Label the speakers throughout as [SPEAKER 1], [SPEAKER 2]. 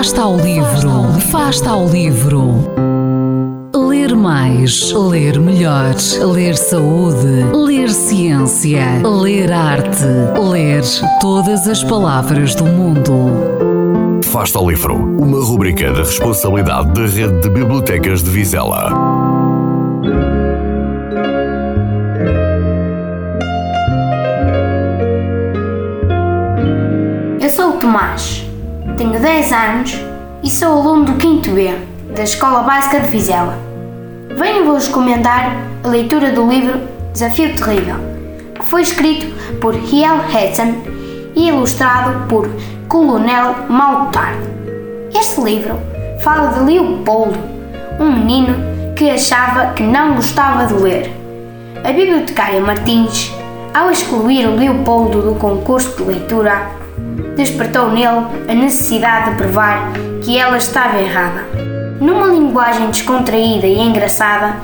[SPEAKER 1] Fasta ao livro, fasta ao livro. Ler mais, ler melhor, ler saúde, ler ciência, ler arte, ler todas as palavras do mundo.
[SPEAKER 2] Fasta ao livro, uma rubrica da responsabilidade da Rede de Bibliotecas de Vizela.
[SPEAKER 3] Eu sou o Tomás, tenho 10 anos e sou aluno do 5 B da Escola Básica de Vizela. Venho-vos recomendar a leitura do livro Desafio Terrível, que foi escrito por Riel Hudson e ilustrado por Colonel Maltard. Este livro fala de Leopoldo, um menino que achava que não gostava de ler. A bibliotecária Martins, ao excluir o Leopoldo do concurso de leitura, despertou nele a necessidade de provar que ela estava errada. Numa linguagem descontraída e engraçada,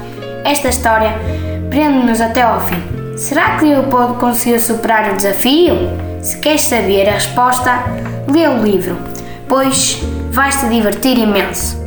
[SPEAKER 3] esta história prende-nos até ao fim. Será que Leopoldo conseguiu superar o desafio? Se queres saber a resposta, lê o livro, pois vais-te divertir imenso.